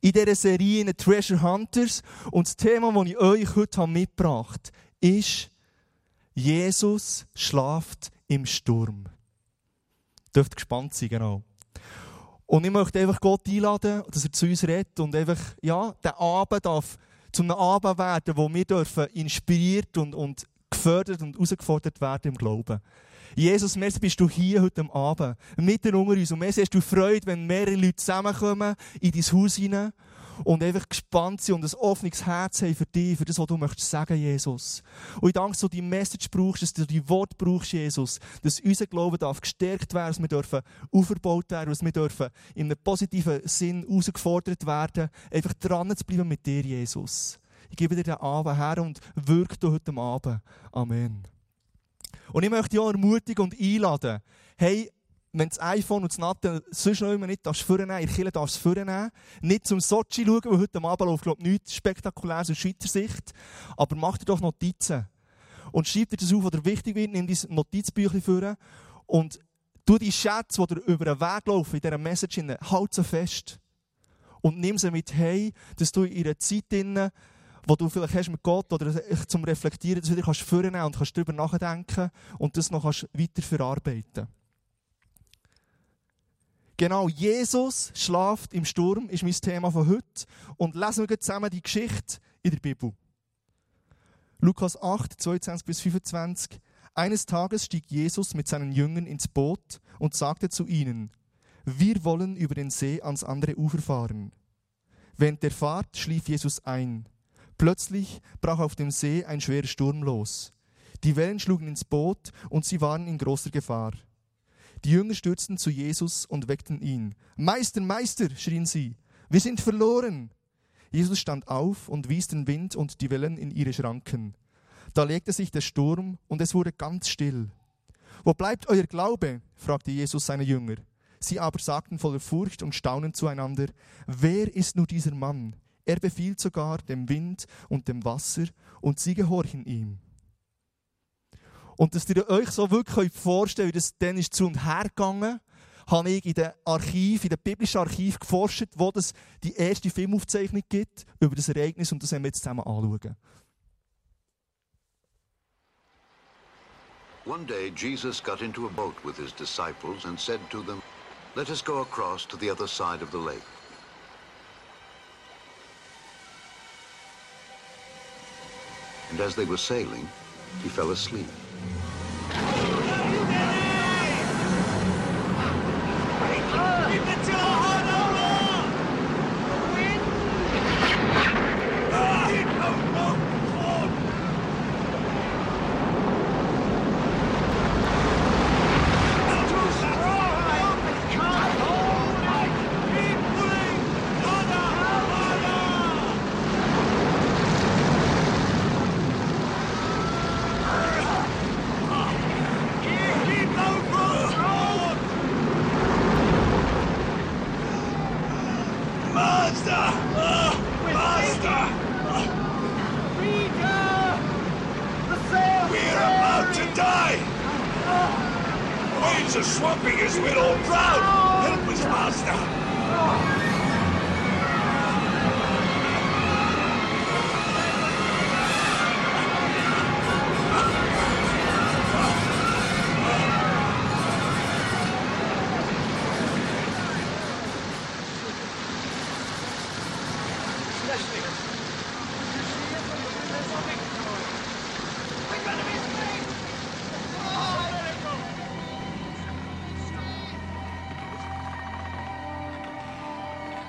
in dieser Serie in Treasure Hunters. Und das Thema, das ich euch heute mitgebracht habe, ist, Jesus schlaft im Sturm. Dürft gespannt sein, genau. Und ich möchte einfach Gott einladen, dass er zu uns redet und einfach, ja, der Abend darf zu einem Abend werden, wo wir dürfen inspiriert und, und gefördert und herausgefordert werden im Glauben. Jesus, merci bist du hier heute Abend, mitten unter uns. Und merci hast du Freude, wenn mehrere Leute zusammenkommen in dein Haus hinein und einfach gespannt sind und ein offenes Herz haben für dich, für das, was du möchtest sagen, Jesus. Und ich danke, dass du die Message brauchst, dass du die Wort brauchst, Jesus, dass unser Glaube darf gestärkt werden, dass wir dürfen aufgebaut werden, dass wir dürfen in einem positiven Sinn herausgefordert werden, einfach dran zu bleiben mit dir, Jesus. Ich gebe dir den Abend her und wirke heute Abend. Amen. Und ich möchte dich auch ermutigen und einladen, hey, wenn das iPhone und das Natte sonst noch immer nicht darfst vornehmen, in der darfst du vornehmen. Nicht zum Sochi schauen, weil heute Abend läuft, glaube ich, nichts Spektakuläres aus Schweizer Sicht. Aber mach dir doch Notizen. Und schreib dir das auf, was dir wichtig wird. Nimm dein Notizbüchlein vor. Und tu die Schätze, die dir über den Weg laufen, in dieser Message, halt sie fest. Und nimm sie mit hey, dass du in ihrer Zeit drinnen wo du vielleicht hast mit Gott oder zum Reflektieren, das wieder kannst vornehmen und kannst darüber nachdenken und das noch kannst weiter verarbeiten. Genau, Jesus schlaft im Sturm, ist mein Thema von heute. Und lesen wir zusammen die Geschichte in der Bibel. Lukas 8, 22 bis 25. Eines Tages stieg Jesus mit seinen Jüngern ins Boot und sagte zu ihnen, wir wollen über den See ans andere Ufer fahren. Während der Fahrt schlief Jesus ein. Plötzlich brach auf dem See ein schwerer Sturm los. Die Wellen schlugen ins Boot und sie waren in großer Gefahr. Die Jünger stürzten zu Jesus und weckten ihn. Meister, Meister, schrien sie, wir sind verloren. Jesus stand auf und wies den Wind und die Wellen in ihre Schranken. Da legte sich der Sturm und es wurde ganz still. Wo bleibt euer Glaube? fragte Jesus seine Jünger. Sie aber sagten voller Furcht und Staunen zueinander, wer ist nur dieser Mann? Er befiehlt sogar dem Wind und dem Wasser und sie gehorchen ihm. Und dass ihr euch so wirklich vorstellen könnt, wie das dann ist zu und her gegangen, habe ich in den Archiv, in den biblischen Archiv geforscht, wo es die erste Filmaufzeichnung gibt über das Ereignis und das werden wir jetzt zusammen anschauen. One day Jesus got into a boat with his disciples and said to them, Let us go across to the other side of the lake. And as they were sailing, he fell asleep.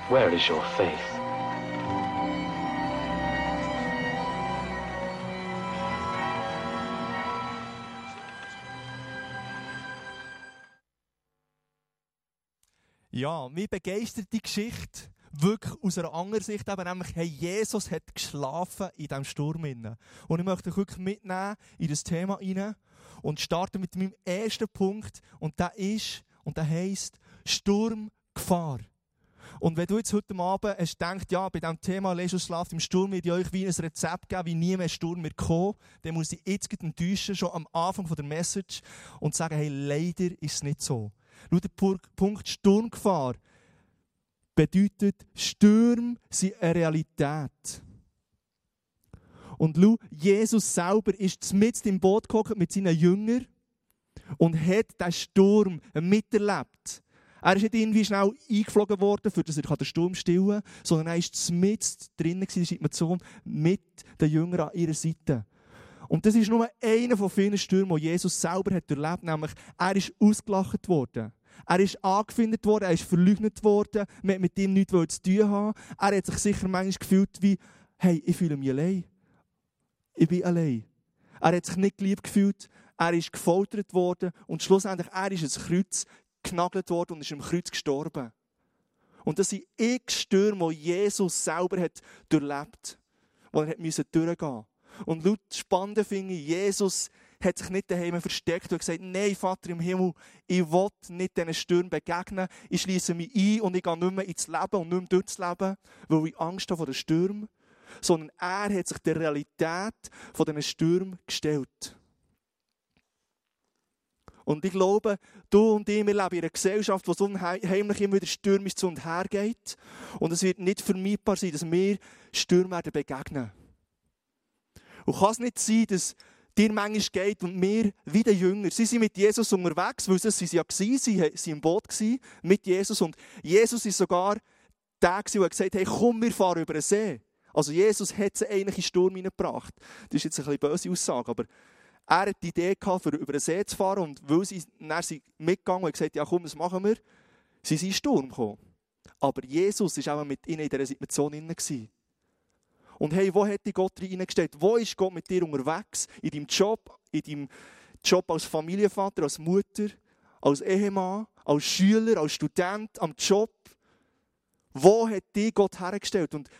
Where is your faith? Ja, mich begeistert die Geschichte wirklich aus einer anderen Sicht, aber nämlich, hey, Jesus hat geschlafen in diesem Sturm. Und ich möchte euch wirklich mitnehmen in das Thema rein und starten mit meinem ersten Punkt und der ist, und der heisst Sturmgefahr. Und wenn du jetzt heute Abend hast gedacht, ja, bei diesem Thema Jesus schlaft im Sturm, würde ich euch wie ein Rezept geben, wie nie mehr Sturm mehr kommen, dann muss ich jetzt enttäuschen, schon am Anfang der Message, und sagen, hey, leider ist es nicht so. Schau, der Punkt Sturmgefahr, bedeutet, Stürme sind eine Realität. Und schau, Jesus selber ist mit im Boot gekommen mit seinen Jüngern und hat diesen Sturm miterlebt. Er ist nicht irgendwie schnell eingeflogen worden, für dass er den Sturm stillen kann, sondern er war mit drinnen in der Situation mit den Jüngern an ihrer Seite. Und das ist nur einer von vielen Stürmen, die Jesus selber hat erlebt, nämlich er ist ausgelacht worden. Er ist angefindet worden, er ist verleugnet worden, man hat mit ihm nichts zu tun haben. Er hat sich sicher manchmal gefühlt wie, hey, ich fühle mich allein. Ich bin allein. Er hat sich nicht geliebt gefühlt, er ist gefoltert worden und schlussendlich, er ist ins Kreuz genagelt worden und ist am Kreuz gestorben. Und das sind x Stürme, die Jesus selber hat durchlebt, wo er hat durchgehen musste. Und laut Spannende finde ich, Jesus hat sich nicht daheim versteckt und gesagt, nein, Vater im Himmel, ich will nicht diesen Stürmen begegnen, ich schließe mich ein und ich gehe nicht mehr ins Leben und nicht mehr durchs Leben, weil ich Angst habe vor den Stürmen. Sondern er hat sich der Realität von diesen Stürmen gestellt. Und ich glaube, du und ich, wir leben in einer Gesellschaft, wo es unheimlich immer wieder stürmisch zu und her geht. Und es wird nicht vermeidbar sein, dass wir Stürme werden begegnen. Und kann es nicht sein, dass dir manchmal geht und wir, wie die Jünger, sie sind mit Jesus unterwegs, weil sie ja waren, sie waren im Boot mit Jesus. Und Jesus ist sogar der, der gesagt hat, hey, komm, wir fahren über den See. Also Jesus hat sie eigentlich in den Sturm hineingebracht. Das ist jetzt eine böse Aussage, aber er hat die Idee gehabt, für über den See zu fahren und weil sie dann sind mitgegangen und gesagt ja komm, das machen wir, sie sind in den Sturm gekommen. Aber Jesus war auch mit ihnen in dieser Situation drin. Und hey, wo hat dich Gott reingestellt? Wo ist Gott mit dir unterwegs? In deinem Job, in deinem Job als Familienvater, als Mutter, als Ehemann, als Schüler, als Student, am Job? Wo hat dich Gott hergestellt? Und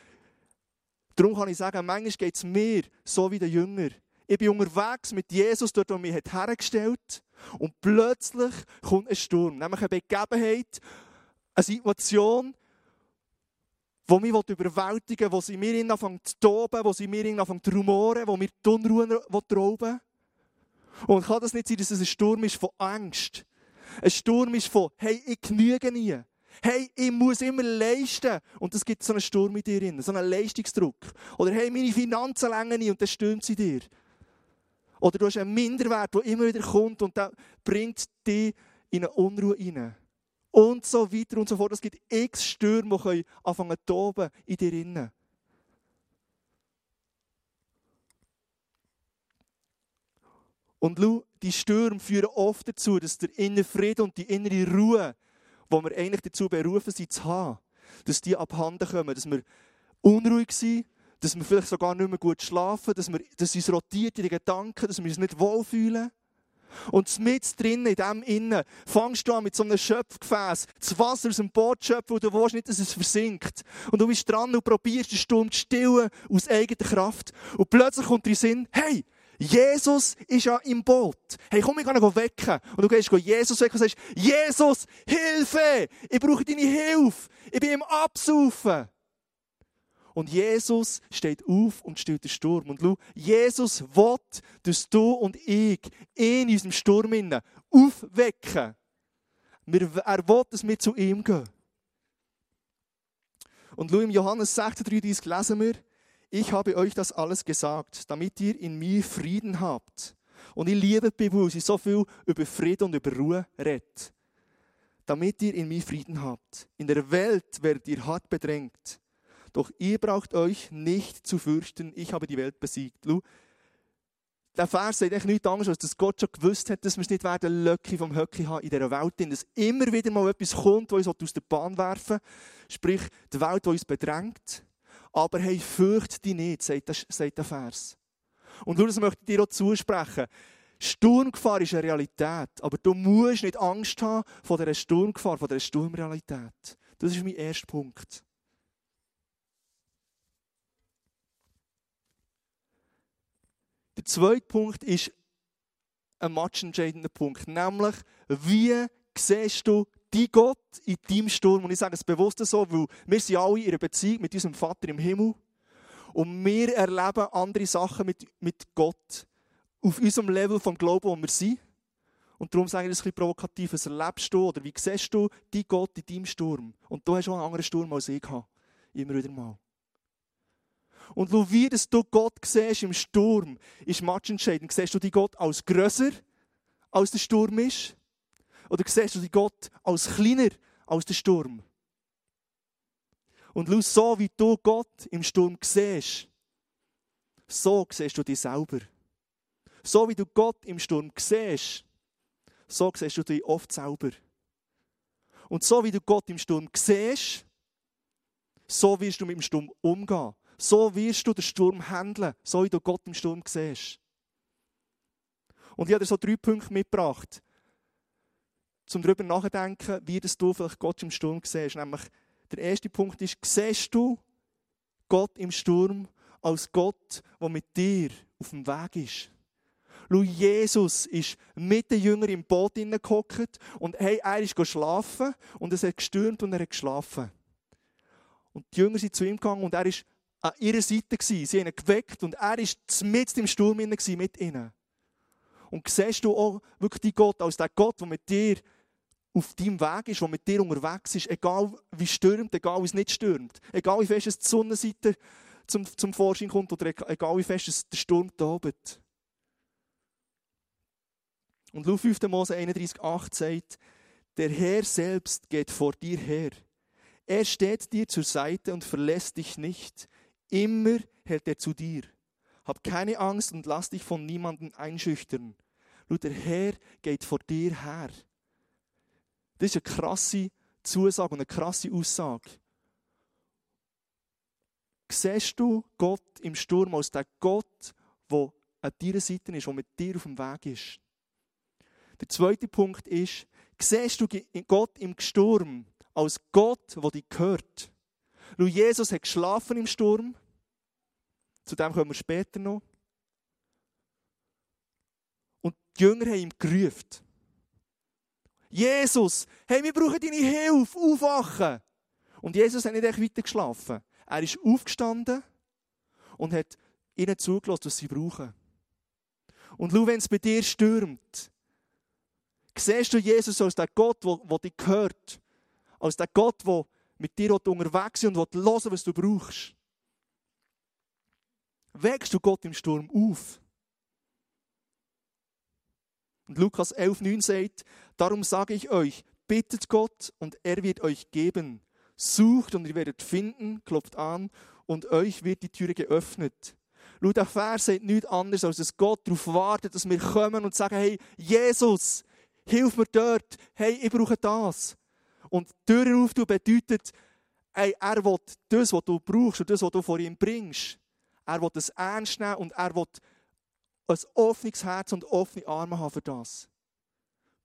darum kann ich sagen, manchmal geht es mir so wie der Jünger. Ich bin unterwegs mit Jesus, dort, wo er mich hergestellt hat. Und plötzlich kommt ein Sturm, nämlich eine Begebenheit, eine Situation, wo mich überwältigen wo sie mir anfangen zu toben, wo sie mir anfangen zu rumoren, wo mir die Unruhe rauben Und kann das nicht sein, dass es ein Sturm ist von Angst? Ein Sturm ist von, hey, ich genüge nie. Hey, ich muss immer leisten. Und das gibt so einen Sturm in dir, so einen Leistungsdruck. Oder hey, meine Finanzen länger nie und dann stürmt sie dir. Oder du hast einen Minderwert, der immer wieder kommt und der bringt dich in eine Unruhe hinein und so weiter und so fort. Es gibt x Stürme, die anfangen zu toben in dir innen. Und schau, die Stürme führen oft dazu, dass der innere Frieden und die innere Ruhe, wo wir eigentlich dazu berufen sind zu haben, dass die abhanden kommen, dass wir unruhig sind, dass wir vielleicht sogar nicht mehr gut schlafen, dass, wir, dass uns rotiert in den Gedanken, dass wir uns nicht wohlfühlen. Und mit drinnen, in dem Innen, fangst du an mit so einem Schöpfgefäß, das Wasser aus dem Boot zu schöpfen und du willst nicht, dass es versinkt. Und du bist dran und probierst den Sturm zu stillen aus eigener Kraft. Und plötzlich kommt dir in Sinn, hey, Jesus ist ja im Boot. Hey, komm, ich kann ihn wecken. Und du gehst Jesus wecken und sagst, Jesus, Hilfe! Ich brauche deine Hilfe! Ich bin im Absaufen! Und Jesus steht auf und stillt den Sturm. Und schau, Jesus will, dass du und ich in unserem Sturm aufwecken. Er will, dass wir zu ihm gehen. Und schau, im Johannes 16,33 lesen wir, ich habe euch das alles gesagt, damit ihr in mir Frieden habt. Und ich liebe die Bibel, sie so viel über Frieden und über Ruhe redet. Damit ihr in mir Frieden habt. In der Welt werdet ihr hart bedrängt. Doch ihr braucht euch nicht zu fürchten, ich habe die Welt besiegt. Der Vers sagt eigentlich nichts anderes, als dass Gott schon gewusst hat, dass wir es nicht werden Löcke vom Höcki haben in dieser Welt, dass immer wieder mal etwas kommt, das uns aus der Bahn werfen. Sprich, die Welt, die uns bedrängt. Aber hey, fürcht dich nicht, sagt der, sagt der Vers. Und schau, das möchte ich dir auch zusprechen. Sturmgefahr ist eine Realität, aber du musst nicht Angst haben vor dieser Sturmgefahr, vor dieser Sturmrealität. Das ist mein erster Punkt. Der zweite Punkt ist ein matchentscheidender Punkt, nämlich, wie siehst du die Gott in deinem Sturm? Und ich sage es bewusst so, weil wir sind alle in einer Beziehung mit unserem Vater im Himmel und wir erleben andere Sachen mit, mit Gott auf unserem Level vom Glauben, wo wir sind. Und darum sage ich das ein bisschen provokativ. Was erlebst du oder wie siehst du die Gott in deinem Sturm? Und du hast auch einen anderen Sturm als ich habe. Immer wieder mal. Und schau, wie dass du Gott siehst im Sturm, ist matchentscheidend. Siehst du die Gott als grösser, als der Sturm ist? Oder siehst du die Gott als kleiner, als der Sturm? Und so wie du Gott im Sturm siehst, so siehst du dich selber. So wie du Gott im Sturm siehst, so siehst du dich oft selber. Und so wie du Gott im Sturm siehst, so wirst du mit dem Sturm umgehen. So wirst du den Sturm handeln, so wie du Gott im Sturm siehst. Und ich habe dir so drei Punkte mitgebracht, um darüber nachzudenken, wie du vielleicht Gott im Sturm siehst. Nämlich, der erste Punkt ist, siehst du Gott im Sturm als Gott, der mit dir auf dem Weg ist? Schau, Jesus ist mit den Jüngern im Boot hineingehockt und hey, er ist schlafen und es hat gestürmt und er hat geschlafen. Und die Jünger sind zu ihm gegangen und er ist an ihrer Seite gewesen. Sie haben ihn geweckt und er ist mit im Sturm mit ihnen. Und siehst du auch wirklich die Gott als der Gott, der mit dir auf deinem Weg ist, der mit dir unterwegs ist, egal wie stürmt, egal wie es nicht stürmt, egal wie fest es die Sonnenseite zum, zum Vorschein kommt oder egal wie fest es der Sturm tobt. Und Lu 5. Mose 31,8 sagt, der Herr selbst geht vor dir her. Er steht dir zur Seite und verlässt dich nicht. Immer hält er zu dir. Hab keine Angst und lass dich von niemandem einschüchtern. Schau, der Herr geht vor dir her. Das ist eine krasse Zusage und eine krasse Aussage. Siehst du Gott im Sturm als der Gott, der an deiner Seite ist, der mit dir auf dem Weg ist? Der zweite Punkt ist, siehst du Gott im Sturm als Gott, der dich gehört? Schau, Jesus hat geschlafen im Sturm. Zu dem kommen wir später noch. Und die Jünger haben ihm gerufen. Jesus, hey, wir brauchen deine Hilfe, aufwachen. Und Jesus hat nicht echt weiter geschlafen. Er ist aufgestanden und hat ihnen zugelassen, was sie brauchen. Und schau, wenn es bei dir stürmt, siehst du Jesus als der Gott, der dich gehört. Als der Gott, der mit dir unterwegs ist und hören was du brauchst. Wächst du Gott im Sturm auf? Und Lukas 11,9 sagt, darum sage ich euch, bittet Gott und er wird euch geben. Sucht und ihr werdet finden, klopft an und euch wird die Türe geöffnet. Schau, der Vers sagt nichts anderes, als dass Gott darauf wartet, dass wir kommen und sagen, hey, Jesus, hilf mir dort, hey, ich brauche das. Und die Tür auftun bedeutet, hey, er will das, was du brauchst und das, was du vor ihm bringst. Er will es ernst nehmen und er will ein offenes Herz und offene Arme haben für das.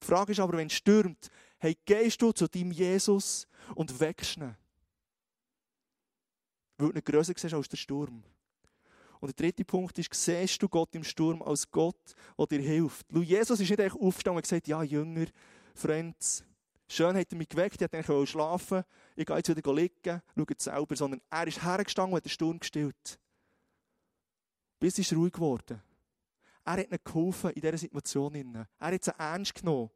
Die Frage ist aber, wenn es stürmt, hey, gehst du zu deinem Jesus und wächst ihn. Weil du nicht grösser siehst als der Sturm. Und der dritte Punkt ist, siehst du Gott im Sturm als Gott, der dir hilft. Jesus ist nicht einfach aufgestanden und gesagt, ja, Jünger, Freunde, schön hat er mich geweckt, ich wollte schlafen, ich gehe jetzt wieder liegen, schau selber, sondern er ist hergestanden und hat den Sturm gestillt. Bis ist ruhig geworden. Er hat ihnen geholfen in dieser Situation. Er hat sie ernst genommen.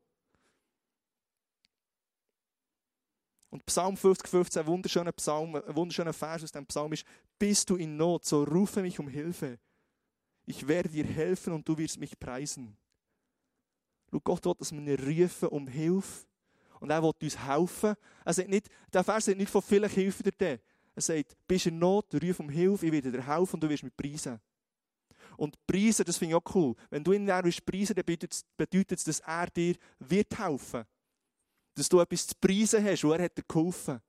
Und Psalm 50, 15, ein wunderschöner Psalm, ein wunderschöner Vers aus dem Psalm ist, bist du in Not, so rufe mich um Hilfe. Ich werde dir helfen und du wirst mich preisen. Schau, Gott will, dass wir ihn rufen um Hilfe. Und er will uns helfen. Er sagt nicht, der Vers sagt nicht von vielen Hilfe dir. Er sagt, bist du in Not, ruf um Hilfe, ich werde dir helfen und du wirst mich preisen. Und preisen, das finde ich auch cool. Wenn du ihn dann preisen dann bedeutet es, dass er dir wird helfen. Dass du etwas zu preisen hast, wo er hat dir geholfen.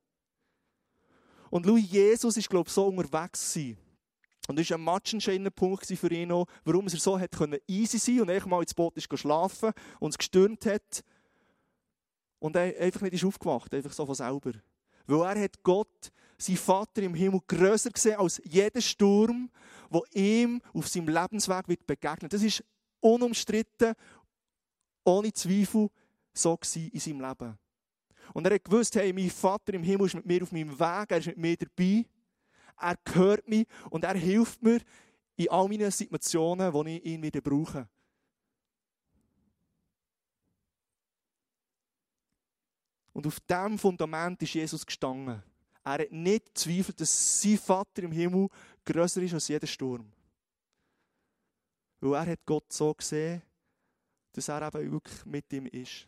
Und Louis Jesus ist, glaube ich, so unterwegs gewesen. Und das war ein matchentscheidender Punkt für ihn auch, warum er so hat können easy sein und einfach mal ins Boot ist schlafen und es gestürmt hat. Und er einfach nicht ist aufgewacht, einfach so von selber. Weil er hat Gott, sein Vater im Himmel, grösser gesehen als jeder Sturm, der ihm auf seinem Lebensweg wird begegnen. Das ist unumstritten, ohne Zweifel, so in seinem Leben. Und er hat gewusst, hey, mein Vater im Himmel ist mit mir auf meinem Weg, er ist mit mir dabei, er hört mich und er hilft mir in all meinen Situationen, wo ich ihn wieder brauche. Und auf diesem Fundament ist Jesus gestanden. Er hat nicht gezweifelt, dass sein Vater im Himmel grösser ist als jeder Sturm. Weil er hat Gott so gesehen, dass er eben wirklich mit ihm ist.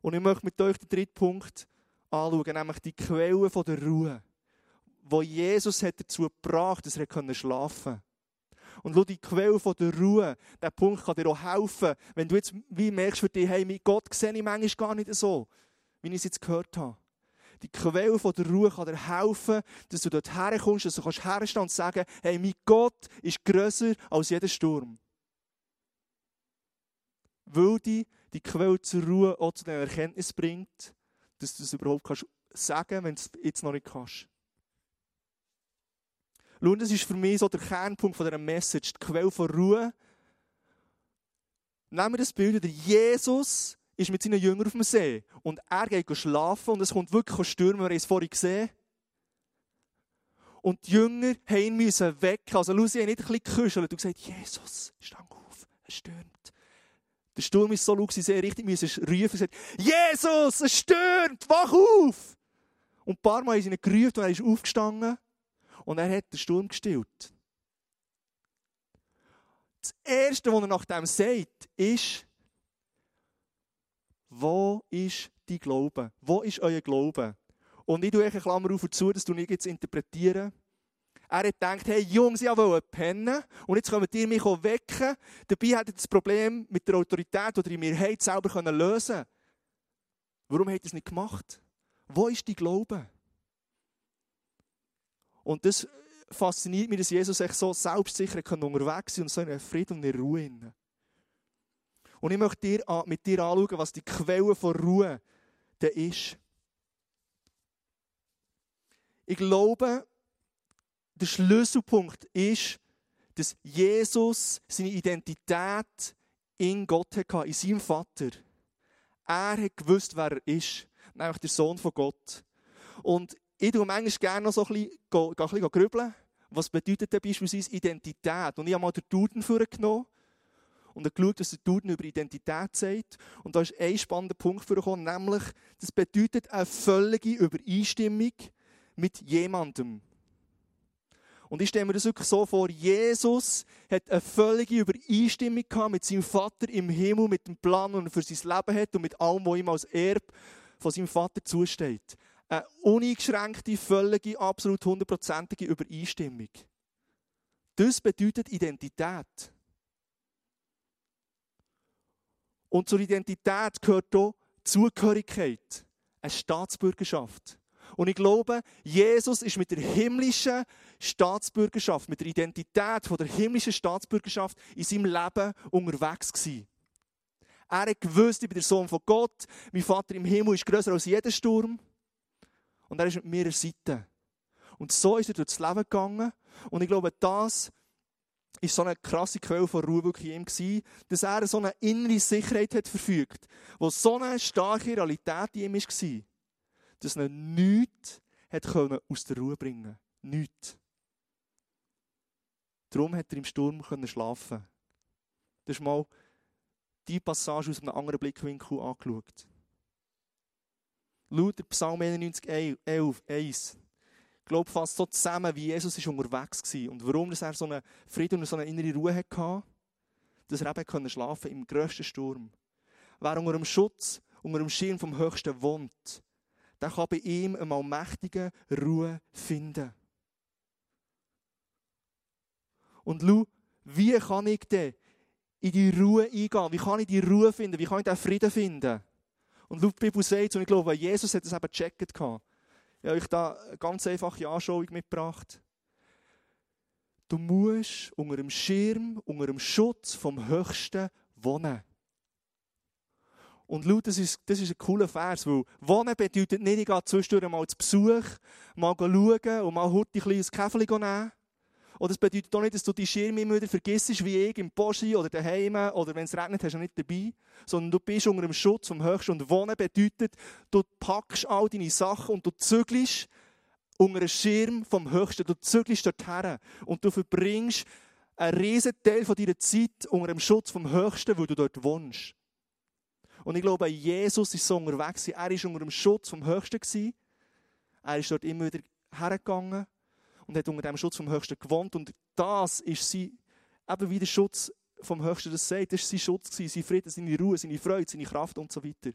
Und ich möchte mit euch den dritten Punkt anschauen, nämlich die Quelle der Ruhe, wo Jesus hat dazu gebracht, dass er schlafen konnte. Und die Quelle der Ruhe, der Punkt kann dir auch helfen, wenn du jetzt wie merkst für dich, hey, mit Gott sehe ich manchmal gar nicht so, wie ich es jetzt gehört habe. Die Quelle der Ruhe kann dir helfen, dass du dort herkommst, dass du kannst herstehen und sagen, hey, mein Gott ist grösser als jeder Sturm. Weil die, die Quelle zur Ruhe auch zu der Erkenntnis bringt, dass du es überhaupt kannst sagen, wenn du es jetzt noch nicht kannst. Schau, das ist für mich so der Kernpunkt von dieser Message, die Quelle von Ruhe. Nehmen wir das Bild wieder. Jesus ist mit seinen Jüngern auf dem See und er geht schlafen und es kommt wirklich stürmen, wir haben es vorhin gesehen. Und die Jünger haben ihn wecken. Also Lucy hat nicht ein bisschen gekuschelt und gesagt, Jesus, stang auf, es stürmt. Der Sturm ist so laut, sie sehr richtig müssen rufen und gesagt, Jesus, es stürmt, wach auf! Und ein paar Mal haben sie ihn gerufen und er ist aufgestanden und er hat den Sturm gestillt. Das Erste, was er nach dem sagt, ist, wo ist die Glaube? Wo ist euer Glaube? Und ich tue euch eine Klammer auf und zu, das tue ich jetzt interpretieren. Er hat gedacht, hey Jungs, ich wollte pennen und jetzt könnt ihr mich wecken. Dabei hat er das Problem mit der Autorität, die ihr mir habt, selber lösen können. Warum hat er es nicht gemacht? Wo ist die Glaube? Und das fasziniert mich, dass Jesus echt so selbstsicher unterwegs sein und so in Frieden und in Ruhe. Und ich möchte dir, mit dir anschauen, was die Quelle von Ruhe da ist. Ich glaube, der Schlüsselpunkt ist, dass Jesus seine Identität in Gott hatte, in seinem Vater. Er hat gewusst, wer er ist, nämlich der Sohn von Gott. Und ich tue manchmal gerne noch so ein bisschen, ein bisschen grübeln. Was bedeutet denn beispielsweise Identität? Und ich habe mal den Duden vorgenommen und geschaut, was der Duden über Identität sagt. Und da ist ein spannender Punkt vorgekommen, nämlich, das bedeutet eine völlige Übereinstimmung mit jemandem. Und ich stelle mir das wirklich so vor, Jesus hat eine völlige Übereinstimmung gehabt mit seinem Vater im Himmel, mit dem Plan, den er für sein Leben hat und mit allem, was ihm als Erb von seinem Vater zusteht eine uneingeschränkte, völlige, absolut hundertprozentige Übereinstimmung. Das bedeutet Identität. Und zur Identität gehört auch Zugehörigkeit, eine Staatsbürgerschaft. Und ich glaube, Jesus ist mit der himmlischen Staatsbürgerschaft, mit der Identität von der himmlischen Staatsbürgerschaft in seinem Leben unterwegs gewesen. Er hat gewusst, ich bin der Sohn von Gott, mein Vater im Himmel ist größer als jeder Sturm. Und er ist mit mir an Seite. Und so ist er durchs Leben gegangen. Und ich glaube, das ist so eine krasse Quelle von Ruhe wirklich in ihm gewesen, dass er so eine innere Sicherheit hat verfügt, wo so eine starke Realität in ihm war, dass er nichts hat aus der Ruhe bringen Nichts. Darum hat er im Sturm schlafen. Das ist mal die Passage aus einem anderen Blickwinkel angeschaut. Laut Psalm 91, 11, 1. Ich glaube fast so zusammen, wie Jesus ist unterwegs war und warum dass er so einen Frieden und so eine innere Ruhe hatte, dass er eben können schlafen im grössten Sturm. Wer unter dem Schutz, unter dem Schirm vom Höchsten wohnt, der kann bei ihm eine allmächtige Ruhe finden. Und schau, wie kann ich denn in die Ruhe eingehen? Wie kann ich die Ruhe finden? Wie kann ich den Frieden finden? Und die Bibel sagt, und ich glaube, Jesus hat das eben gecheckt. Ich habe euch da eine ganz einfache Anschauung mitgebracht. Du musst unter dem Schirm, unter dem Schutz vom Höchsten wohnen. Und laut, das ist, das ist ein cooler Vers, weil Wohnen bedeutet nicht, ich gehe zwischendurch mal zu Besuch, mal schauen und mal heute ein kleines Käferchen nehmen. Oder es bedeutet auch nicht, dass du die Schirme immer wieder vergisst, wie ich im Boschi oder daheim oder wenn es regnet, hast du nicht dabei. Sondern du bist unter dem Schutz vom Höchsten. Und Wohnen bedeutet, du packst all deine Sachen und du zügelst unter einem Schirm vom Höchsten. Du zügelst dorthin und du verbringst einen riesen Teil deiner Zeit unter dem Schutz vom Höchsten, wo du dort wohnst. Und ich glaube, Jesus ist so unterwegs. Er war unter dem Schutz vom Höchsten. Er ist dort immer wieder hergegangen und hat unter dem Schutz vom Höchsten gewohnt. Und das ist sein, eben wie der Schutz vom Höchsten das sagt, das war sein Schutz, sein Frieden, seine Ruhe, seine Freude, seine Kraft und so weiter.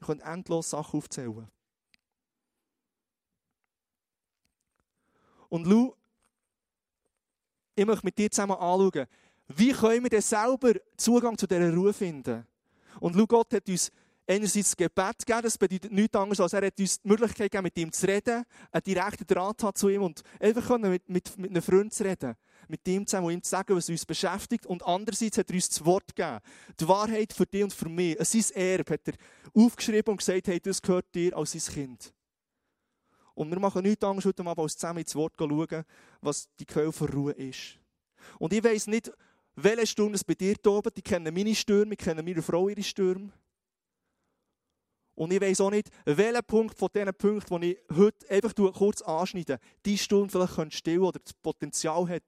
Ich könnte endlos Sachen aufzählen. Und Lou, ich möchte mit dir zusammen anschauen, wie können wir denn selber Zugang zu dieser Ruhe finden? Und schau, Gott hat uns einerseits Gebet gegeben, das bedeutet nichts anderes, als er hat uns die Möglichkeit gegeben, mit ihm zu reden, einen direkten Draht hat zu ihm und einfach mit, mit, mit einem Freund zu reden. Mit ihm zusammen ihm zu sagen, was uns beschäftigt. Und andererseits hat er uns das Wort gegeben. Die Wahrheit für dich und für mich. Sein Erbe hat er aufgeschrieben und gesagt, hey, das gehört dir als sein Kind. Und wir machen nichts anderes heute Abend, als zusammen ins Wort schauen, was die Quelle von Ruhe ist. Und ich weiss nicht, welche Sturm es bei dir oben. Die kennen meine Stürme, ich kenne meine Frau ihre Stürme. Und ich weiss auch nicht, welcher Punkt von diesen Punkten, die ich heute einfach kurz anschneide, die Sturm vielleicht stillen oder das Potenzial hat,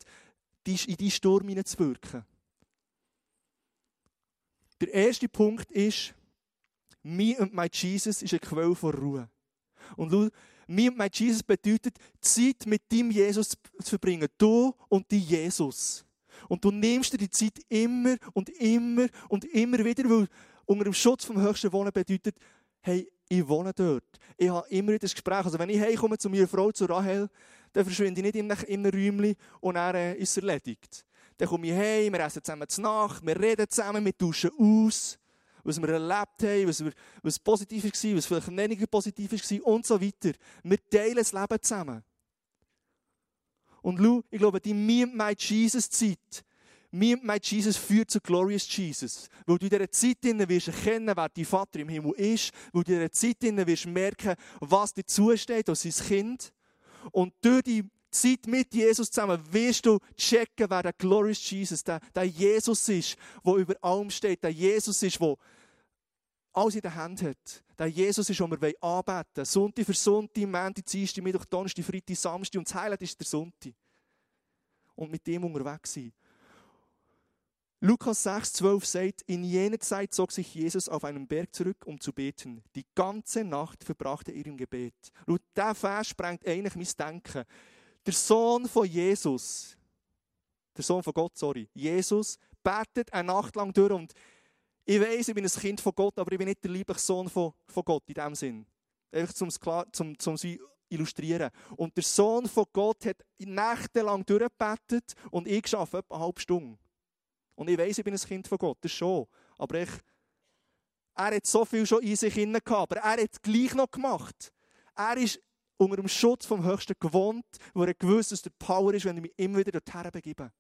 in diesen Sturm hineinzuwirken. Der erste Punkt ist, me and my Jesus ist eine Quelle von Ruhe. Und me and my Jesus bedeutet, Zeit mit dem Jesus zu verbringen. Du und die Jesus. Und du nimmst dir die Zeit immer und immer und immer wieder, weil unter dem Schutz vom höchsten Wohnen bedeutet, hey, ich wohne dort. Ich habe immer wieder das Gespräch. Also wenn ich heimkomme zu meiner Frau, zu Rahel, dann verschwinde ich nicht in einem Räumchen und dann äh, ist erledigt. Dann komme ich heim, wir essen zusammen zu Nacht, wir reden zusammen, wir tauschen aus, was wir erlebt haben, was, wir, was positiv war, was vielleicht weniger positiv war und so weiter. Wir teilen das Leben zusammen. Und schau, ich glaube, die Me and My Jesus Zeit, Me and My Jesus führt zu Glorious Jesus. Weil du in dieser Zeit wirst erkennen, wer dein Vater im Himmel ist. Weil du in dieser Zeit wirst merken, was dir zusteht als sein Kind. Und durch die Zeit mit Jesus zusammen wirst du checken, wer der Glorious Jesus, der, der Jesus ist, der über allem steht, der Jesus ist, der alles in der Hand hat. Der Jesus ist, den wir anbeten wollen. Sonntag für Sonntag, Montag, Dienstag, Mittwoch, Donnerstag, Freitag, Samstag und das Highlight ist der Sonntag. Und mit dem unterwegs sein. Lukas 6, 12 sagt, in jener Zeit zog sich Jesus auf einen Berg zurück, um zu beten. Die ganze Nacht verbrachte er im Gebet. Und dieser Vers sprengt eigentlich mein Denken. Der Sohn von Jesus, der Sohn von Gott, sorry, Jesus betet eine Nacht lang durch und ich weiß, ich bin ein Kind von Gott, aber ich bin nicht der liebliche Sohn von, von Gott in dem Sinn. Einfach zum zum, zum sie illustrieren. Und der Sohn von Gott hat nächtelang durchgebetet und ich schaffe etwa eine halbe Stunde. Und ich weiß, ich bin ein Kind von Gott, das schon. Aber ich, er hat so viel schon in sich hinein gehabt, aber er hat es gleich noch gemacht. Er ist unter dem Schutz vom Höchsten gewohnt, wo er gewusst dass der Power ist, wenn ich mich immer wieder dorthin begebe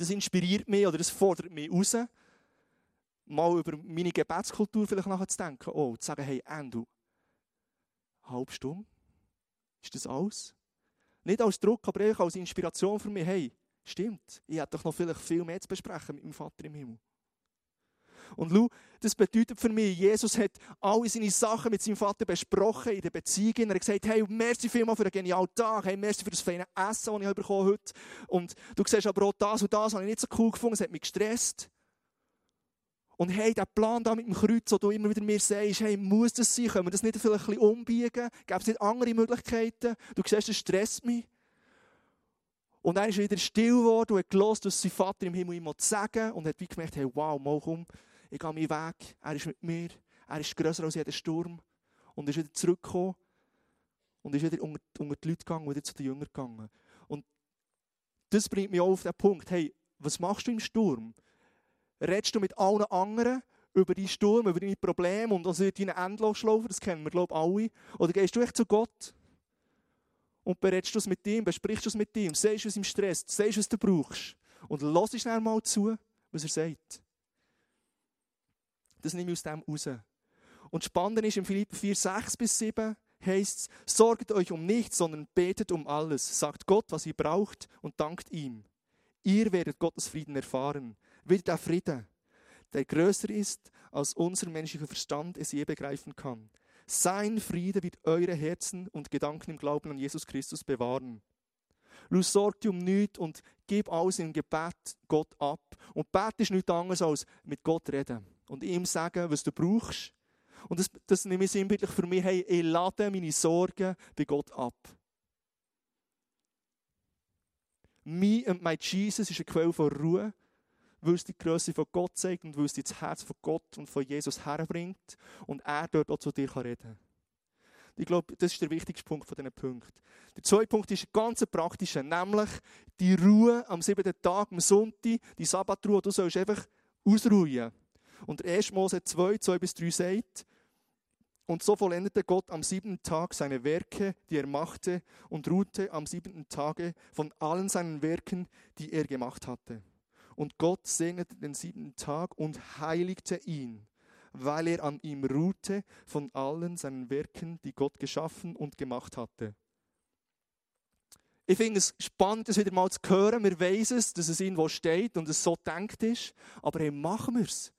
das inspiriert mich oder das fordert mich raus, mal über meine Gebetskultur vielleicht nachzudenken. Oh, zu sagen, hey, Andrew, halb Stunde? Ist das alles? Nicht als Druck, aber eher als Inspiration für mich. Hey, stimmt, ich hätte doch noch vielleicht viel mehr zu besprechen mit meinem Vater im Himmel. Und schau, das bedeutet für mich, Jesus hat alle seine Sachen mit seinem Vater besprochen in der Beziehung. Er hat gesagt, hey, merci vielmal für einen genialen Tag, hey, merci für das feine Essen, das ich bekommen heute. Und du siehst aber auch das und das habe ich nicht so cool gefunden, es hat mich gestresst. Und hey, der Plan da mit dem Kreuz, wo du immer wieder mir sagst, hey, muss das sein? Können wir das nicht vielleicht ein bisschen umbiegen? Gibt es nicht andere Möglichkeiten? Du siehst, das stresst mich. Und er ist wieder still geworden und hat gelost, was sein Vater im Himmel ihm sagen und hat wie gemerkt, hey, wow, mal komm, ich gehe meinen Weg, er ist mit mir, er ist grösser als jeder Sturm. Und ist wieder zurückgekommen und ist wieder unter, unter die Leute gegangen wieder zu den Jüngern gegangen. Und das bringt mich auch auf den Punkt, hey, was machst du im Sturm? Redest du mit allen anderen über deinen Sturm, über deine Probleme und wird deine Endlosschlaufe, das kennen wir glaube ich alle. Oder gehst du echt zu Gott und berätst du es mit ihm, besprichst du es mit ihm, du es im Stress, du, was du brauchst und lass schnell mal zu, was er sagt. Das nehme ich aus dem raus. Und spannend ist, im Philipper 4, 6 bis 7 heißt es, sorgt euch um nichts, sondern betet um alles. Sagt Gott, was ihr braucht und dankt ihm. Ihr werdet Gottes Frieden erfahren. Wird der Friede, der größer ist, als unser menschlicher Verstand es je begreifen kann. Sein Friede wird eure Herzen und Gedanken im Glauben an Jesus Christus bewahren. Du sorgt um nichts und gib alles im Gebet Gott ab. Und Bett ist nichts anderes als mit Gott reden und ihm sagen, was du brauchst. Und das, das nehme ich sinnbildlich für mich, hey, ich lade meine Sorgen bei Gott ab. Me and my Jesus ist eine Quelle von Ruhe, weil es die Größe von Gott zeigt und weil es das Herz von Gott und von Jesus herbringt und er dort auch zu dir reden kann. Ich glaube, das ist der wichtigste Punkt von diesen Punkten. Der zweite Punkt ist ganz praktischer, nämlich die Ruhe am siebten Tag, am Sonntag, die Sabbatruhe, du sollst einfach ausruhen. Und 1. Mose 2, 2 bis 3 sagt, und so vollendete Gott am siebten Tag seine Werke, die er machte, und ruhte am siebten Tage von allen seinen Werken, die er gemacht hatte. Und Gott segnete den siebten Tag und heiligte ihn, weil er an ihm ruhte von allen seinen Werken, die Gott geschaffen und gemacht hatte. Ich finde es spannend, das wieder mal zu hören. Wir wissen es, dass es irgendwo steht und es so denkt ist. Aber hey, machen wir es.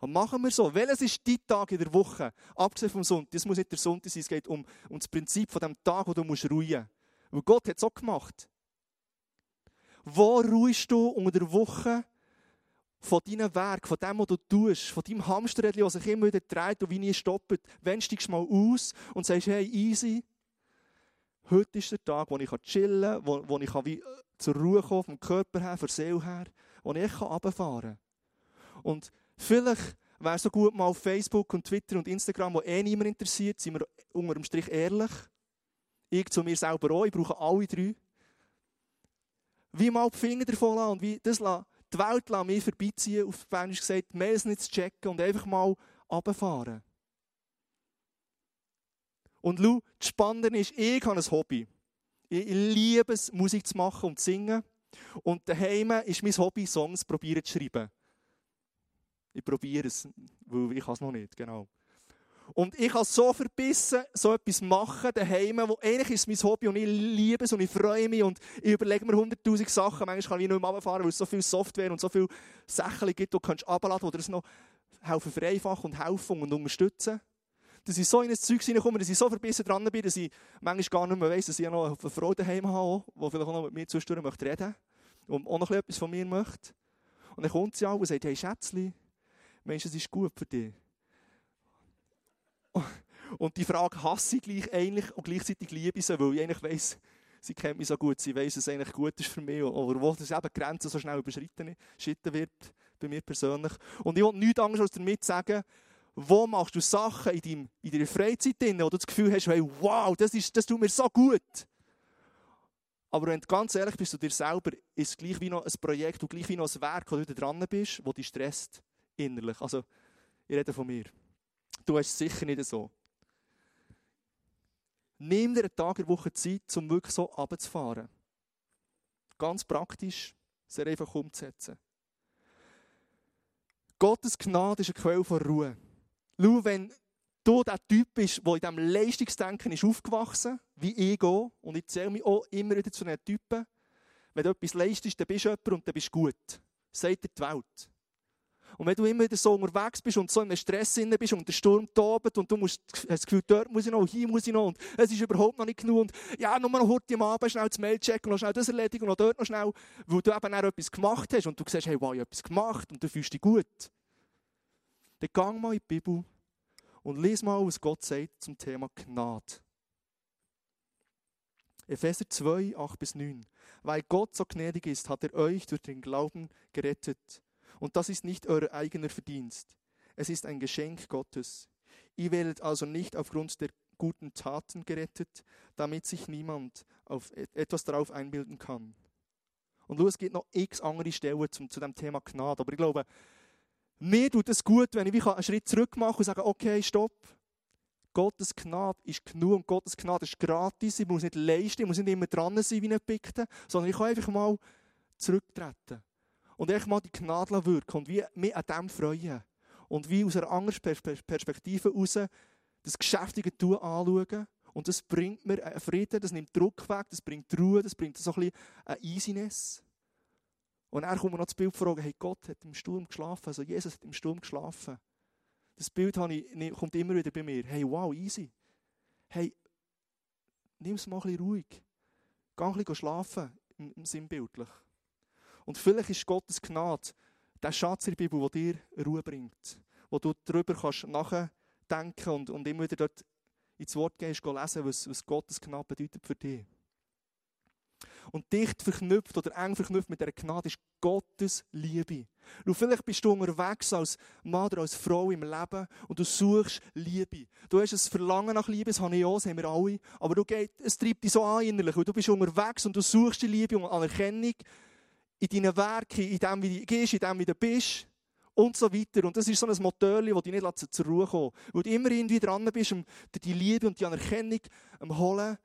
Machen wir so. Welches ist die Tag in der Woche? Abgesehen vom Sonntag. Es muss nicht der Sonntag sein. Es geht um, um das Prinzip von dem Tag, wo du musst ruhen. Weil Gott hat es auch gemacht. Wo ruhst du unter der Woche von deinem Werk, von dem, was du tust, von deinem Hamsterrädchen, das sich immer wieder dreht und wie nie stoppt? Wenn du mal aus und sagst, hey, easy, heute ist der Tag, wo ich chillen kann, wo, wo ich wie äh, zur Ruhe kommen vom Körper her, von Seele her, wo ich runterfahren kann. Und vielleicht wäre so gut, mal auf Facebook und Twitter und Instagram, wo eh niemand interessiert, sind wir unter dem Strich ehrlich. Ich zu mir selber auch, ich brauche alle drei. Wie mal die Finger davon lassen und wie das lassen, die Welt lassen mich vorbeiziehen, auf Spanisch gesagt, mehr nicht zu checken und einfach mal runterfahren. Und schau, das Spannende ist, ich habe ein Hobby. Ich liebe es, Musik zu machen und zu singen. Und daheim ist mein Hobby, Songs probieren zu schreiben. Ich probiere es, weil ich es noch nicht, genau. Und ich kann so verbissen, so etwas machen daheim, wo eigentlich ist mein Hobby und ich liebe es und ich freue mich und ich überlege mir hunderttausend Sachen. Manchmal kann ich nicht mehr runterfahren, weil es so viel Software und so viele Sachen gibt, die du abladen kannst, die das noch helfen vereinfachen und helfen und unterstützen. Dass ich so in ein Zeug hineinkomme, dass ich so verbissen dran bin, dass ich manchmal gar nicht mehr weiss, dass ich noch eine Frau daheim habe, die vielleicht auch noch mit mir zwischendurch möchte reden und auch noch etwas von mir möchte. Und dann kommt sie auch und sagt, hey Schätzchen, meinst du, es ist gut für dich? Und die Frage hasse ich gleich eigentlich und gleichzeitig liebe ich sie, weil ich eigentlich weiss, sie kennt mich so gut, sie weiss, was eigentlich gut ist für mich oder wo das eben Grenzen so schnell überschritten wird, bei mir persönlich. Und ich will nichts anderes als damit sagen, wo machst du Sachen in, deinem, in deiner Freizeit drin, wo du das Gefühl hast, hey, wow, das, ist, das tut mir so gut. Aber wenn du ganz ehrlich bist zu dir selber, ist es gleich wie noch ein Projekt und gleich wie noch ein Werk, wo du dran bist, wo dich stresst innerlich. Also, ich rede von mir. Du hast es sicher nicht so. Nimm dir einen Tag in der Woche Zeit, um wirklich so runterzufahren. Ganz praktisch, sehr einfach umzusetzen. Gottes Gnade ist eine Quelle von Ruhe. Schau, wenn du der Typ bist, der in diesem Leistungsdenken ist aufgewachsen wie ich auch, und ich zähle mich auch immer wieder zu einem Typen, wenn du etwas leistest, dann bist du jemand und dann bist du gut. Sagt dir die Welt. Und wenn du immer wieder so unterwegs bist und so in einem Stress bist und der Sturm tobt und du musst, hast das Gefühl, dort muss ich noch, hier muss ich noch und es ist überhaupt noch nicht genug und ja, nur noch heute am Abend schnell das Mail checken und noch schnell das erledigen und noch dort noch schnell, weil du eben auch etwas gemacht hast und du siehst, hey, wow, ich habe etwas gemacht und du fühlst dich gut. Dann geh mal in die Bibel und lies mal, was Gott sagt zum Thema Gnade. Epheser 2, 8 bis 9. Weil Gott so gnädig ist, hat er euch durch den Glauben gerettet und das ist nicht euer eigener Verdienst. Es ist ein Geschenk Gottes. Ihr werdet also nicht aufgrund der guten Taten gerettet, damit sich niemand auf etwas darauf einbilden kann. Und es gibt noch x andere Stellen zum, zu dem Thema Gnade. Aber ich glaube, mir tut es gut, wenn ich einen Schritt zurück mache und sage, okay, stopp. Gottes Gnade ist genug und Gottes Gnade ist gratis. Ich muss nicht leisten, ich muss nicht immer dran sein wie ein Pikte, sondern ich kann einfach mal zurücktreten und echt mal die Gnade wirken und wie mich an dem freuen. Und wie aus einer anderen Perspektive heraus das geschäftige Tun anschauen. Und das bringt mir einen Frieden, das nimmt Druck weg, das bringt Ruhe, das bringt so ein bisschen eine Easiness. Und dann kommt mir noch das Bild fragen, hey, Gott hat im Sturm geschlafen, also Jesus hat im Sturm geschlafen. Das Bild ich, kommt immer wieder bei mir. Hey, wow, easy. Hey, nimm es mal ein bisschen ruhig. Geh ein bisschen schlafen, im, im Sinnbildlich. Und vielleicht ist Gottes Gnade der Schatz in der Bibel, der dir Ruhe bringt. wo du darüber kannst nachdenken und, und immer wieder dort ins Wort gehst, lesen, was, was Gottes Gnade bedeutet für dich. Und dicht verknüpft oder eng verknüpft mit dieser Gnade ist Gottes Liebe. Du, vielleicht bist du unterwegs als Mann oder als Frau im Leben und du suchst Liebe. Du hast ein Verlangen nach Liebe, das habe ich auch, das haben wir alle. Aber du geht, es treibt dich so an innerlich, weil du bist unterwegs und du suchst die Liebe und Anerkennung in deinen Werken, in dem, wie du gehst, in dem, wie du bist und so weiter. Und das ist so ein Motor, das dich nicht zur Ruhe kommen Weil du immer irgendwie dran bist, um die Liebe und die Anerkennung zu holen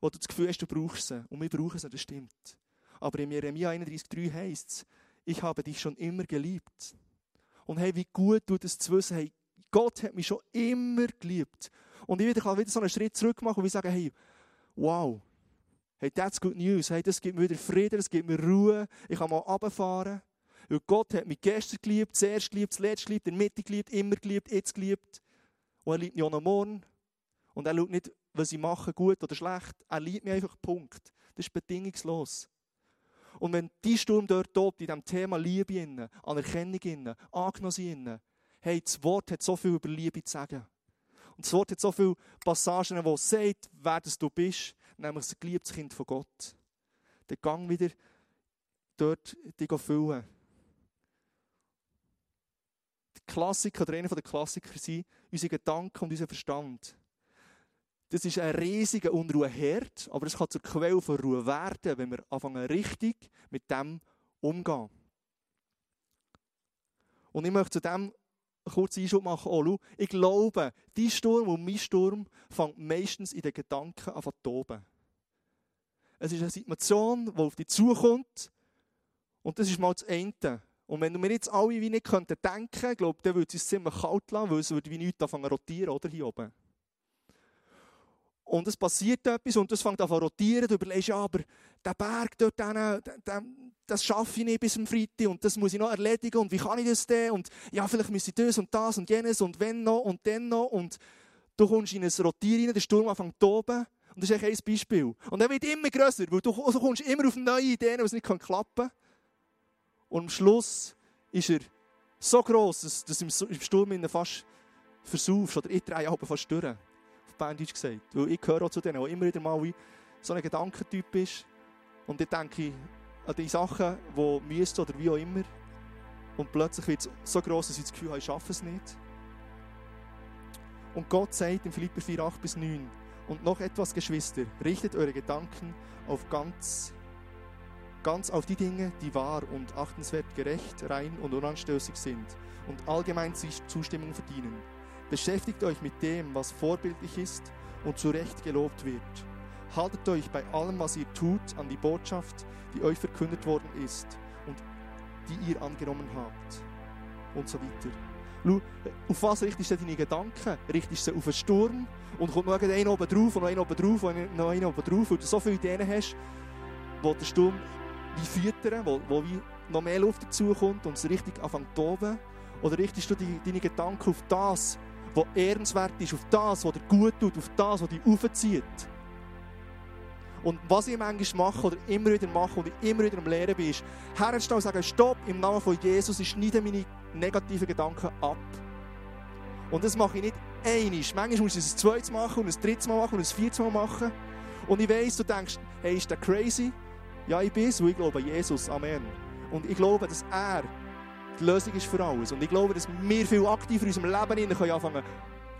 wo du das Gefühl hast, du brauchst sie. Und wir brauchen sie, das stimmt. Aber in Jeremia 31,3 heißt es, ich habe dich schon immer geliebt. Und hey, wie gut tut es zu wissen, hey, Gott hat mich schon immer geliebt. Und ich kann wieder so einen Schritt zurück machen und ich sage, hey, wow, hey, that's good news. Hey, das gibt mir wieder Frieden, das gibt mir Ruhe. Ich kann mal runterfahren. Weil Gott hat mich gestern geliebt, zuerst geliebt, zuletzt geliebt, in der Mitte geliebt, immer geliebt, jetzt geliebt. Und er liebt mich auch noch morgen. Und er schaut nicht, was ich mache, gut oder schlecht. Er liebt mich einfach, Punkt. Das ist bedingungslos. Und wenn die Sturm dort tobt, in diesem Thema Liebe, innen, Anerkennung, innen, Angenommen, hey, das Wort hat so viel über Liebe zu sagen. Und das Wort hat so viele Passagen, wo es sagt, wer das du bist, nämlich das geliebtes Kind von Gott. Der Gang wieder dort dich füllen. Die Klassiker, oder einer der Klassiker sind unsere Gedanken und unser Verstand. Das ist ein riesiger Unruheherd, aber es kann zur Quelle von Ruhe werden, wenn wir anfangen richtig mit dem umgehen. Und ich möchte zu dem kurzen Einschub machen. Oh, schau, ich glaube, dein Sturm und mein Sturm fängt meistens in den Gedanken an zu toben. Es ist eine Situation, die auf dich zukommt und das ist mal das eine. Und wenn wir jetzt alle wie nicht denken könnten, glaube dann würde es uns ziemlich kalt lassen, weil es würde wie nichts anfangen rotieren, oder, hier oben. Und es passiert etwas und es fängt an zu rotieren. Du überlegst, ja, aber der Berg dort, den, das schaffe ich nicht bis zum Freitag und das muss ich noch erledigen und wie kann ich das denn? Und ja, vielleicht muss ich das und das und jenes und wenn noch und dann noch. Und du kommst in ein Rotier rein, der Sturm anfängt zu toben. Und das ist ein Beispiel. Und er wird immer grösser, weil du, also kommst immer auf neue Ideen, was nicht klappen kann. Und am Schluss ist er so gross, dass, du im Sturm fast versaufst oder ich drehe fast durch. Berndeutsch gesagt. Weil ich gehöre auch zu denen, die immer wieder mal wie so ein Gedankentyp ist. Und dann denke ich an die Sachen, die müssten oder wie auch immer. Und plötzlich wird es so gross, dass ich das Gefühl habe, ich schaffe es nicht. Und Gott sagt in Philipper 4, 8 bis 9, und noch etwas, Geschwister, richtet eure Gedanken auf ganz, ganz auf die Dinge, die wahr und achtenswert gerecht, rein und unanstößig sind und allgemein Zustimmung verdienen Beschäftigt euch mit dem, was vorbildlich ist und zu Recht gelobt wird. Haltet euch bei allem, was ihr tut, an die Botschaft, die euch verkündet worden ist und die ihr angenommen habt. Und so weiter. Schau, auf was richtest du deine Gedanken? Richtest du sie auf einen Sturm und kommt noch einen oben drauf und noch einen oben drauf und noch einen oben drauf, weil du so viele Ideen hast, wo der Sturm wie füttern, wo, wo wie noch mehr Luft dazukommt und es richtig anfängt zu toben? Oder richtest du deine Gedanken auf das, was ehrenswert ist, auf das, was dir gut tut, auf das, was dich aufzieht. Und was ich manchmal mache oder immer wieder mache und ich immer wieder am Lehren bin, ist, herzustellen und sagen, stopp, im Namen von Jesus, ich schneide meine negativen Gedanken ab. Und das mache ich nicht einig. Manchmal muss ich es ein zweites machen und ein drittes Mal machen und ein viertes Mal machen. Und ich weiss, du denkst, hey, ist der crazy? Ja, ich bin es, ich glaube an Jesus. Amen. Und ich glaube, dass er die Lösung ist für alles. Und ich glaube, dass wir viel aktiver in unserem Leben können anfangen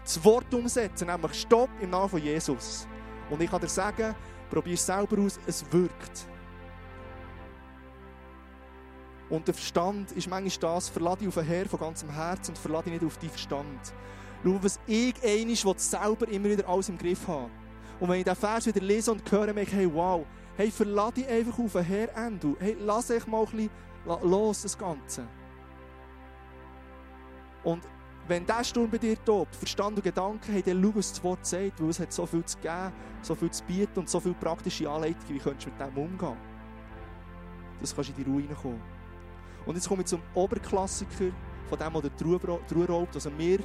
das Wort umsetzen, nämlich Stopp im Namen von Jesus. Und ich kann dir sagen, probier es selber aus, es wirkt. Und der Verstand ist manchmal das, verlade dich auf den Herr von ganzem Herzen und verlade dich nicht auf deinen Verstand. Schau, was ich einig selber immer wieder alles im Griff haben. Und wenn ich diesen Vers wieder lese und höre, merke ich, hey, wow, hey, verlade dich einfach auf den Herr, Endo. Hey, lass dich mal ein bisschen los, das Ganze. Und wenn dieser Sturm bei dir tobt, Verstand und Gedanken, hey, dann schau, was das Wort sagt, weil es hat so viel zu geben, so viel zu bieten und so viele praktische Anleitungen, wie könntest du mit dem umgehen. Das kannst du in die Ruhe hineinkommen. Und jetzt komme ich zum Oberklassiker von dem, der die Ruhe raubt. Also mir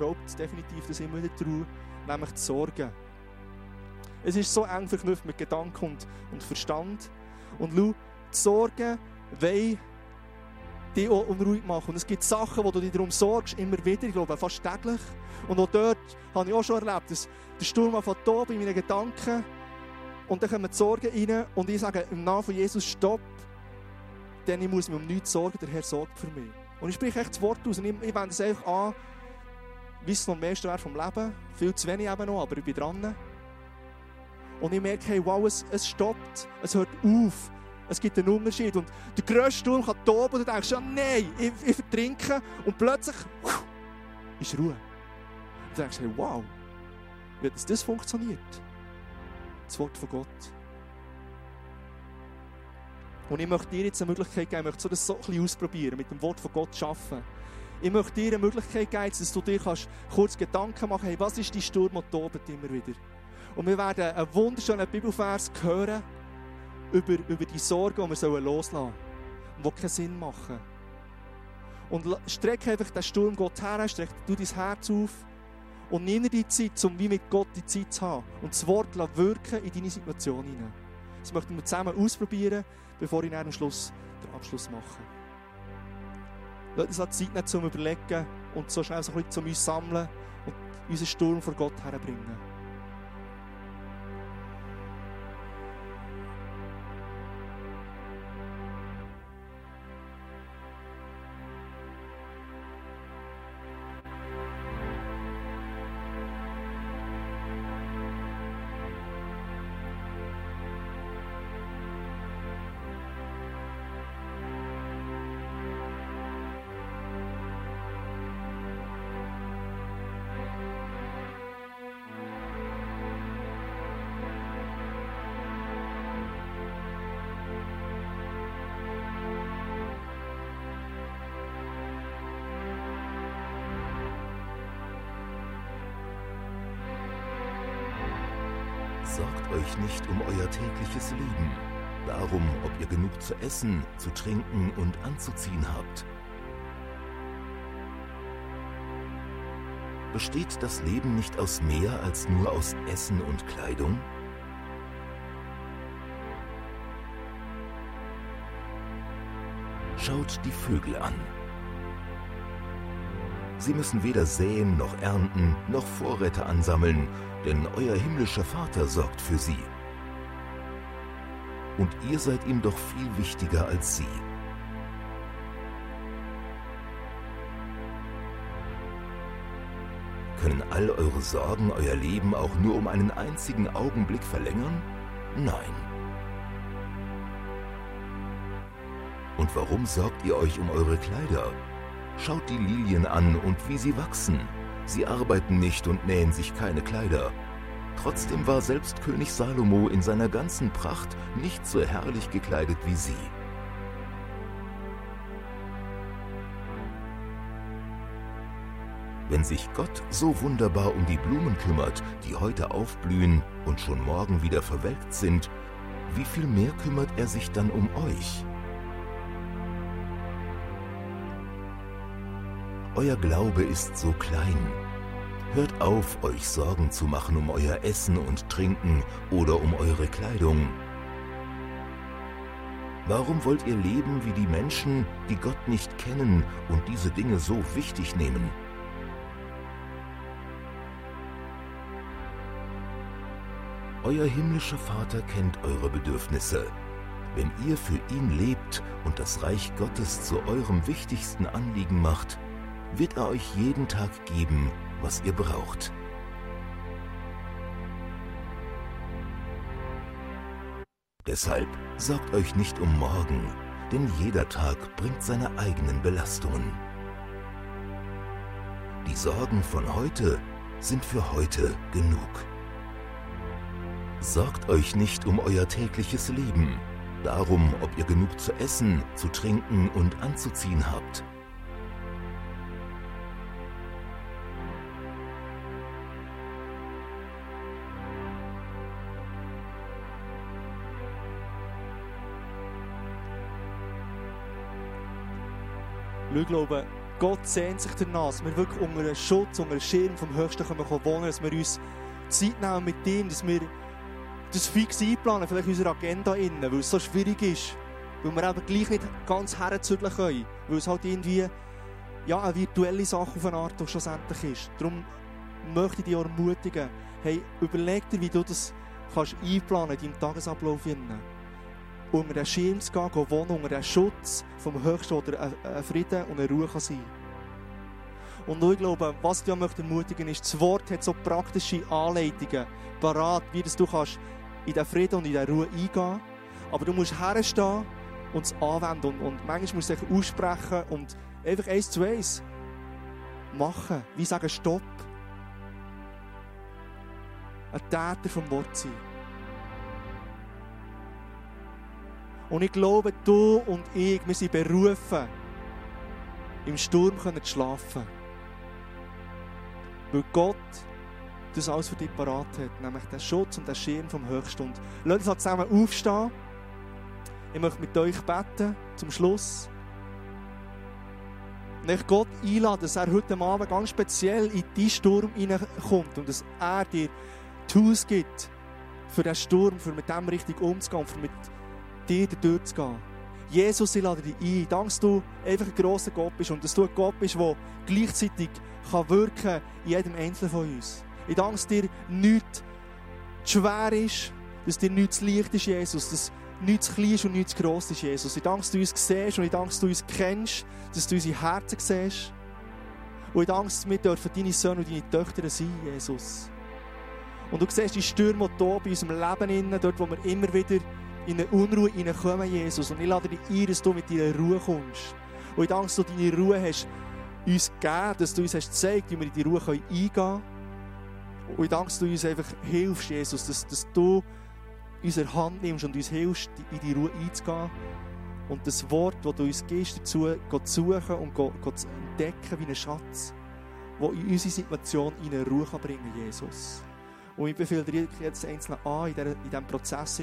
raubt definitiv das immer wieder die Ruhe, nämlich die Sorgen. Es ist so eng verknüpft mit Gedanken und, und Verstand. Und schau, die Sorgen wollen dich auch unruhig machen. Und es gibt Sachen, wo du dich darum sorgst, immer wieder, ich glaube fast täglich. Und auch dort habe ich auch schon erlebt, dass der Sturm von toben in meinen Gedanken und dann kommen die Sorgen rein und ich sage im Namen von Jesus Stopp, denn ich muss mich um nichts sorgen, der Herr sorgt für mich. Und ich spreche echt das Wort aus und ich, ich wende es einfach an, wie es noch am meisten wäre vom Leben. Viel zu wenig eben noch, aber ich bin dran. Und ich merke, hey, wow, es, es stoppt, es hört auf. Es gibt einen Unterschied. Und der grösste Sturm kann toben und du denkst, ja, nein, ich, ich vertrinke. Und plötzlich pff, ist Ruhe. Und du denkst, hey, wow, wie hat das funktioniert? Das Wort von Gott. Und ich möchte dir jetzt eine Möglichkeit geben, ich möchte das so ein bisschen ausprobieren, mit dem Wort von Gott arbeiten. Ich möchte dir eine Möglichkeit geben, dass du dir kannst kurz Gedanken machen hey, was ist die Sturm, der tobt immer wieder? Und wir werden einen wunderschönen Bibelvers hören über, über die Sorgen, die wir loslassen sollen die keinen Sinn machen. Und streck einfach den Sturm Gott her, streck du dein Herz auf und nimm dir die Zeit, um wie mit Gott die Zeit zu haben und das Wort wirken in deine Situation hinein. Das möchten wir zusammen ausprobieren, bevor ich am Schluss den Abschluss mache. Lass uns Zeit nicht zum Überlegen und so schnell so ein bisschen zu uns sammeln und unseren Sturm vor Gott herbringen. Essen, zu trinken und anzuziehen habt. Besteht das Leben nicht aus mehr als nur aus Essen und Kleidung? Schaut die Vögel an. Sie müssen weder säen noch ernten noch Vorräte ansammeln, denn euer himmlischer Vater sorgt für sie. Und ihr seid ihm doch viel wichtiger als sie. Können all eure Sorgen euer Leben auch nur um einen einzigen Augenblick verlängern? Nein. Und warum sorgt ihr euch um eure Kleider? Schaut die Lilien an und wie sie wachsen. Sie arbeiten nicht und nähen sich keine Kleider. Trotzdem war selbst König Salomo in seiner ganzen Pracht nicht so herrlich gekleidet wie sie. Wenn sich Gott so wunderbar um die Blumen kümmert, die heute aufblühen und schon morgen wieder verwelkt sind, wie viel mehr kümmert er sich dann um euch? Euer Glaube ist so klein. Hört auf, euch Sorgen zu machen um euer Essen und Trinken oder um eure Kleidung. Warum wollt ihr leben wie die Menschen, die Gott nicht kennen und diese Dinge so wichtig nehmen? Euer himmlischer Vater kennt eure Bedürfnisse. Wenn ihr für ihn lebt und das Reich Gottes zu eurem wichtigsten Anliegen macht, wird er euch jeden Tag geben, was ihr braucht. Deshalb sorgt euch nicht um morgen, denn jeder Tag bringt seine eigenen Belastungen. Die Sorgen von heute sind für heute genug. Sorgt euch nicht um euer tägliches Leben, darum, ob ihr genug zu essen, zu trinken und anzuziehen habt. Ich glaube, Gott sehnt sich danach, dass wir wirklich unter einem Schutz, unter einem Schirm vom Höchsten können wohnen dass wir uns Zeit nehmen mit ihm, dass wir das fix einplanen, vielleicht in unserer Agenda innen, weil es so schwierig ist, weil wir eben gleich nicht ganz herzügeln können, weil es halt irgendwie ja, eine virtuelle Sache auf eine Art schlussendlich ist. Darum möchte ich dich ermutigen, hey, überleg dir, wie du das kannst einplanen in deinem Tagesablauf. Unter den Schirm zu gehen, gehen wohnen, unter den Schutz vom Höchsten, oder ein Frieden und eine Ruhe sein Und ich glaube, was ich möchte ermutigen ist, das Wort hat so praktische Anleitungen parat, wie das du kannst in den Frieden und in der Ruhe eingehen. Aber du musst herstehen und es anwenden. Und, und manchmal musst du dich aussprechen und einfach eins zu eins machen. Wie sagen Stopp. Ein Täter vom Wort sein. Und ich glaube, du und ich, wir sind berufen, im Sturm zu schlafen. Weil Gott das alles für dich parat hat, nämlich den Schutz und den Schirm vom Höchsten. Und lasst uns zusammen aufstehen. Ich möchte mit euch beten, zum Schluss. Und ich Gott einladen, dass er heute Abend ganz speziell in diesen Sturm hineinkommt und dass er dir Tools gibt, für diesen Sturm, für mit dem richtig umzugehen, für mit dir durchzugehen. Jesus, ich lade dich ein. Danke, dass du einfach ein grosser Gott bist und dass du ein Gott bist, der gleichzeitig kann wirken kann in jedem Einzelnen von uns. Ich danke, dass dir nichts schwer ist, dass dir nichts leicht ist, Jesus, dass nichts klein ist und nichts gross ist, Jesus. Ich danke, dass du uns siehst und ich danke, dass du uns kennst, dass du unsere Herzen siehst. Und ich danke, dass wir dürfen deine Söhne und deine Töchter sein, Jesus. Und du siehst die Stürme, die hier bei unserem Leben dort, wo wir immer wieder in eine Unruhe hineinkommen, Jesus. Und ich lade dich ein, dass du mit deiner Ruhe kommst. Und ich danke, dass du deine Ruhe hast uns gegeben, dass du uns hast gezeigt, wie wir in die Ruhe eingehen können. Und ich danke, dass du uns einfach hilfst, Jesus, dass, dass du unsere Hand nimmst und uns hilfst, in die Ruhe einzugehen. Und das Wort, das du uns gibst, dazu zu suchen und zu entdecken wie ein Schatz, der in unsere Situation in eine Ruhe bringen kann, Jesus. Und ich befehle dir jetzt einzeln an in, diesem Prozess.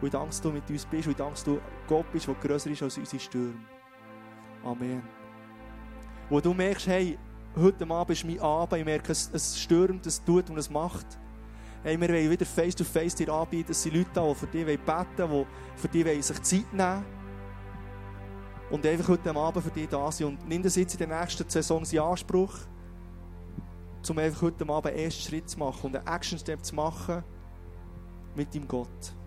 Und danke, dass du mit uns bist. Und danke, dass du Gott bist, der grösser ist als unsere Stürme. Amen. Wo du merkst, hey, heute Abend ist mein Abend, ich merke, es, es stürmt, es tut und es macht. Hey, wir wollen wieder face to face dir anbieten. Es sind Leute da, die für dich beten wollen, die für dich sich Zeit nehmen Und einfach heute Abend für dich da sind. Und nimm das jetzt in der nächsten Saison in Anspruch, um einfach heute Abend einen ersten Schritt zu machen und einen Action-Step zu machen mit deinem Gott.